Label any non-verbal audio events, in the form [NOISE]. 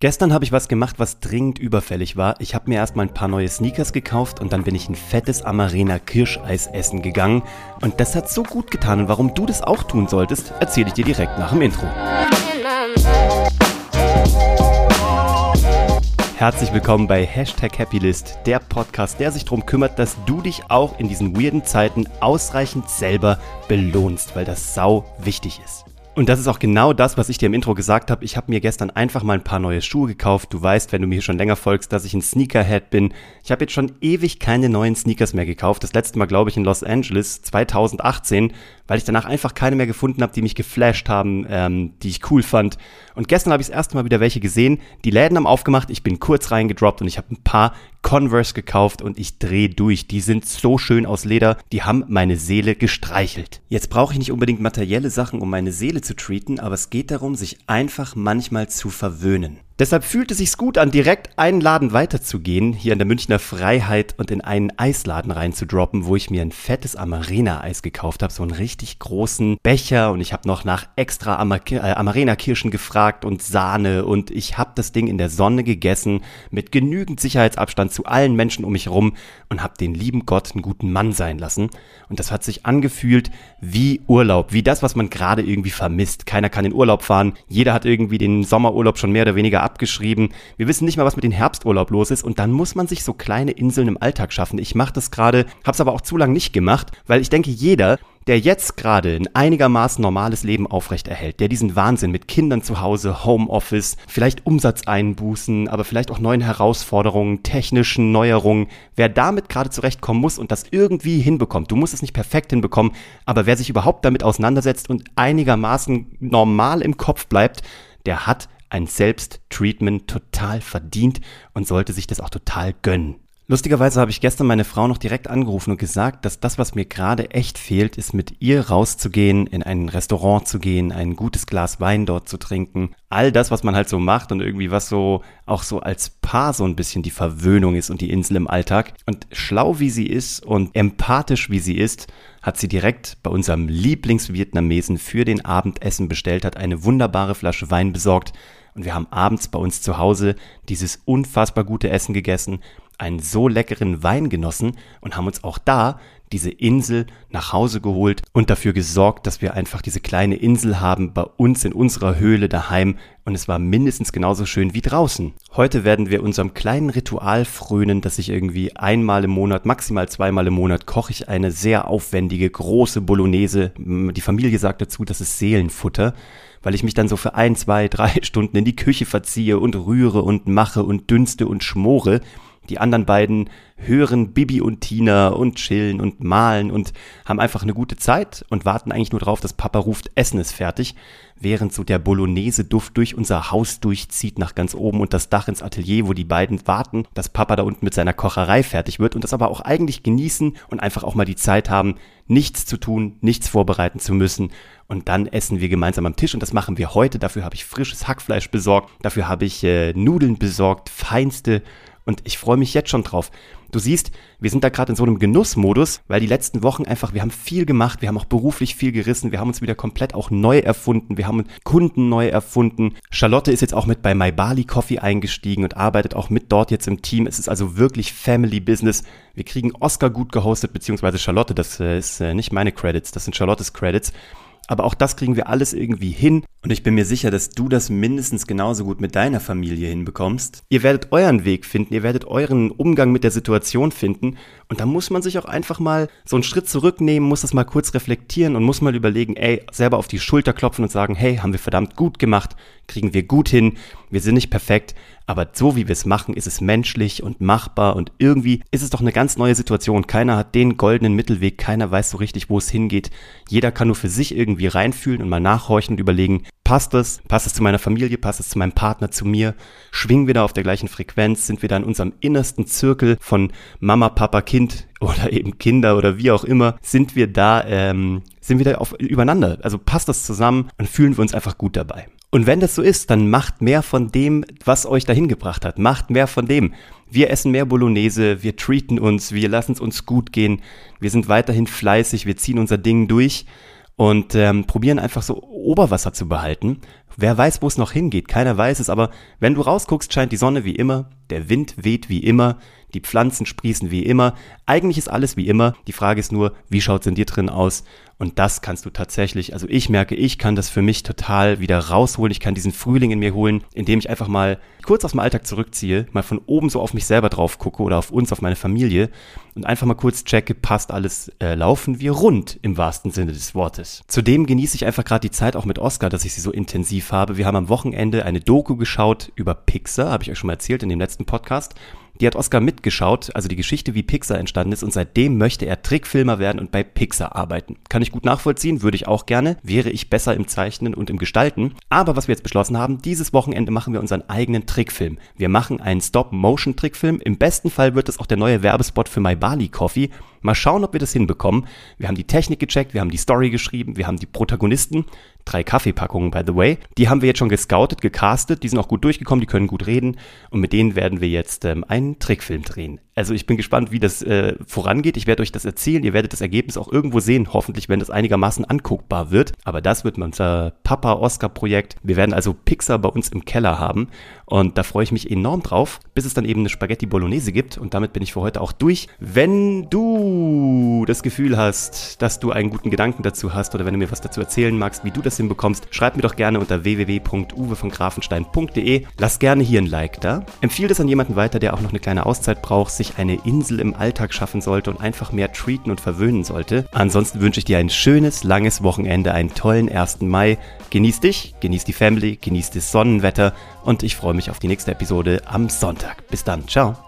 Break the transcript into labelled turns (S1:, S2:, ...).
S1: Gestern habe ich was gemacht, was dringend überfällig war. Ich habe mir erstmal ein paar neue Sneakers gekauft und dann bin ich ein fettes Amarena Kirscheis essen gegangen. Und das hat so gut getan. Und warum du das auch tun solltest, erzähle ich dir direkt nach dem Intro. Herzlich willkommen bei Hashtag Happylist, der Podcast, der sich darum kümmert, dass du dich auch in diesen weirden Zeiten ausreichend selber belohnst, weil das sau wichtig ist. Und das ist auch genau das, was ich dir im Intro gesagt habe. Ich habe mir gestern einfach mal ein paar neue Schuhe gekauft. Du weißt, wenn du mir schon länger folgst, dass ich ein Sneakerhead bin. Ich habe jetzt schon ewig keine neuen Sneakers mehr gekauft. Das letzte Mal, glaube ich, in Los Angeles 2018 weil ich danach einfach keine mehr gefunden habe, die mich geflasht haben, ähm, die ich cool fand. Und gestern habe ich das erste Mal wieder welche gesehen. Die Läden haben aufgemacht, ich bin kurz reingedroppt und ich habe ein paar Converse gekauft und ich drehe durch. Die sind so schön aus Leder, die haben meine Seele gestreichelt. Jetzt brauche ich nicht unbedingt materielle Sachen, um meine Seele zu treaten, aber es geht darum, sich einfach manchmal zu verwöhnen. Deshalb fühlt es sich gut an, direkt einen Laden weiterzugehen, hier in der Münchner Freiheit und in einen Eisladen reinzudroppen, wo ich mir ein fettes Amarena-Eis gekauft habe, so einen richtig großen Becher und ich habe noch nach extra Amar äh, Amarena-Kirschen gefragt und Sahne und ich habe das Ding in der Sonne gegessen, mit genügend Sicherheitsabstand zu allen Menschen um mich herum und habe den lieben Gott einen guten Mann sein lassen. Und das hat sich angefühlt wie Urlaub, wie das, was man gerade irgendwie vermisst. Keiner kann in Urlaub fahren, jeder hat irgendwie den Sommerurlaub schon mehr oder weniger abgeschrieben. Wir wissen nicht mal, was mit dem Herbsturlaub los ist und dann muss man sich so kleine Inseln im Alltag schaffen. Ich mache das gerade, habe es aber auch zu lange nicht gemacht, weil ich denke, jeder, der jetzt gerade ein einigermaßen normales Leben aufrechterhält, der diesen Wahnsinn mit Kindern zu Hause, Homeoffice, vielleicht Umsatzeinbußen, aber vielleicht auch neuen Herausforderungen, technischen Neuerungen, wer damit gerade zurechtkommen muss und das irgendwie hinbekommt, du musst es nicht perfekt hinbekommen, aber wer sich überhaupt damit auseinandersetzt und einigermaßen normal im Kopf bleibt, der hat ein Selbsttreatment total verdient und sollte sich das auch total gönnen. Lustigerweise habe ich gestern meine Frau noch direkt angerufen und gesagt, dass das, was mir gerade echt fehlt, ist mit ihr rauszugehen, in ein Restaurant zu gehen, ein gutes Glas Wein dort zu trinken. All das, was man halt so macht und irgendwie was so auch so als Paar so ein bisschen die Verwöhnung ist und die Insel im Alltag. Und schlau wie sie ist und empathisch wie sie ist, hat sie direkt bei unserem Lieblingsvietnamesen für den Abendessen bestellt, hat eine wunderbare Flasche Wein besorgt und wir haben abends bei uns zu Hause dieses unfassbar gute Essen gegessen einen so leckeren Wein genossen und haben uns auch da diese Insel nach Hause geholt und dafür gesorgt, dass wir einfach diese kleine Insel haben bei uns in unserer Höhle daheim und es war mindestens genauso schön wie draußen. Heute werden wir unserem kleinen Ritual frönen, dass ich irgendwie einmal im Monat, maximal zweimal im Monat koche ich eine sehr aufwendige, große Bolognese. Die Familie sagt dazu, das ist Seelenfutter weil ich mich dann so für ein, zwei, drei [LAUGHS] Stunden in die Küche verziehe und rühre und mache und dünste und schmore die anderen beiden hören Bibi und Tina und chillen und malen und haben einfach eine gute Zeit und warten eigentlich nur drauf, dass Papa ruft, Essen ist fertig, während so der Bolognese-Duft durch unser Haus durchzieht nach ganz oben und das Dach ins Atelier, wo die beiden warten, dass Papa da unten mit seiner Kocherei fertig wird und das aber auch eigentlich genießen und einfach auch mal die Zeit haben, nichts zu tun, nichts vorbereiten zu müssen. Und dann essen wir gemeinsam am Tisch und das machen wir heute. Dafür habe ich frisches Hackfleisch besorgt, dafür habe ich äh, Nudeln besorgt, feinste und ich freue mich jetzt schon drauf. Du siehst, wir sind da gerade in so einem Genussmodus, weil die letzten Wochen einfach, wir haben viel gemacht, wir haben auch beruflich viel gerissen, wir haben uns wieder komplett auch neu erfunden, wir haben Kunden neu erfunden. Charlotte ist jetzt auch mit bei My Bali Coffee eingestiegen und arbeitet auch mit dort jetzt im Team. Es ist also wirklich Family Business. Wir kriegen Oscar gut gehostet, beziehungsweise Charlotte, das äh, ist äh, nicht meine Credits, das sind Charlottes Credits. Aber auch das kriegen wir alles irgendwie hin. Und ich bin mir sicher, dass du das mindestens genauso gut mit deiner Familie hinbekommst. Ihr werdet euren Weg finden, ihr werdet euren Umgang mit der Situation finden. Und da muss man sich auch einfach mal so einen Schritt zurücknehmen, muss das mal kurz reflektieren und muss mal überlegen, ey, selber auf die Schulter klopfen und sagen, hey, haben wir verdammt gut gemacht, kriegen wir gut hin, wir sind nicht perfekt, aber so wie wir es machen, ist es menschlich und machbar und irgendwie ist es doch eine ganz neue Situation. Keiner hat den goldenen Mittelweg, keiner weiß so richtig, wo es hingeht. Jeder kann nur für sich irgendwie reinfühlen und mal nachhorchen und überlegen, passt es? Passt es zu meiner Familie? Passt es zu meinem Partner, zu mir? Schwingen wir da auf der gleichen Frequenz? Sind wir da in unserem innersten Zirkel von Mama, Papa, Kind [LAUGHS] oder eben Kinder oder wie auch immer? Sind wir da, ähm, sind wir da auf, übereinander? Also passt das zusammen und fühlen wir uns einfach gut dabei? Und wenn das so ist, dann macht mehr von dem, was euch dahin gebracht hat. Macht mehr von dem. Wir essen mehr Bolognese, wir treaten uns, wir lassen es uns gut gehen, wir sind weiterhin fleißig, wir ziehen unser Ding durch und ähm, probieren einfach so Oberwasser zu behalten, Wer weiß, wo es noch hingeht, keiner weiß es, aber wenn du rausguckst, scheint die Sonne wie immer, der Wind weht wie immer, die Pflanzen sprießen wie immer. Eigentlich ist alles wie immer. Die Frage ist nur, wie schaut es in dir drin aus? Und das kannst du tatsächlich, also ich merke, ich kann das für mich total wieder rausholen. Ich kann diesen Frühling in mir holen, indem ich einfach mal kurz aus dem Alltag zurückziehe, mal von oben so auf mich selber drauf gucke oder auf uns, auf meine Familie und einfach mal kurz checke, passt alles, äh, laufen wir rund im wahrsten Sinne des Wortes. Zudem genieße ich einfach gerade die Zeit auch mit Oscar, dass ich sie so intensiv habe. Wir haben am Wochenende eine Doku geschaut über Pixar, habe ich euch schon mal erzählt in dem letzten Podcast. Die hat Oscar mitgeschaut, also die Geschichte, wie Pixar entstanden ist und seitdem möchte er Trickfilmer werden und bei Pixar arbeiten. Kann ich gut nachvollziehen, würde ich auch gerne, wäre ich besser im Zeichnen und im Gestalten. Aber was wir jetzt beschlossen haben, dieses Wochenende machen wir unseren eigenen Trickfilm. Wir machen einen Stop-Motion-Trickfilm. Im besten Fall wird es auch der neue Werbespot für My Bali Coffee. Mal schauen, ob wir das hinbekommen. Wir haben die Technik gecheckt, wir haben die Story geschrieben, wir haben die Protagonisten drei Kaffeepackungen, by the way. Die haben wir jetzt schon gescoutet, gecastet, die sind auch gut durchgekommen, die können gut reden und mit denen werden wir jetzt ähm, einen Trickfilm drehen. Also ich bin gespannt, wie das äh, vorangeht. Ich werde euch das erzählen. Ihr werdet das Ergebnis auch irgendwo sehen, hoffentlich, wenn das einigermaßen anguckbar wird. Aber das wird unser Papa-Oscar-Projekt. Wir werden also Pixar bei uns im Keller haben. Und da freue ich mich enorm drauf, bis es dann eben eine Spaghetti Bolognese gibt. Und damit bin ich für heute auch durch. Wenn du das Gefühl hast, dass du einen guten Gedanken dazu hast oder wenn du mir was dazu erzählen magst, wie du das hinbekommst, schreib mir doch gerne unter www.uwevongrafenstein.de. Lass gerne hier ein Like da. Empfiehl das an jemanden weiter, der auch noch eine kleine Auszeit braucht, sich eine Insel im Alltag schaffen sollte und einfach mehr treaten und verwöhnen sollte. Ansonsten wünsche ich dir ein schönes, langes Wochenende, einen tollen 1. Mai. Genieß dich, genieß die Family, genieß das Sonnenwetter und ich freue mich auf die nächste Episode am Sonntag. Bis dann, ciao.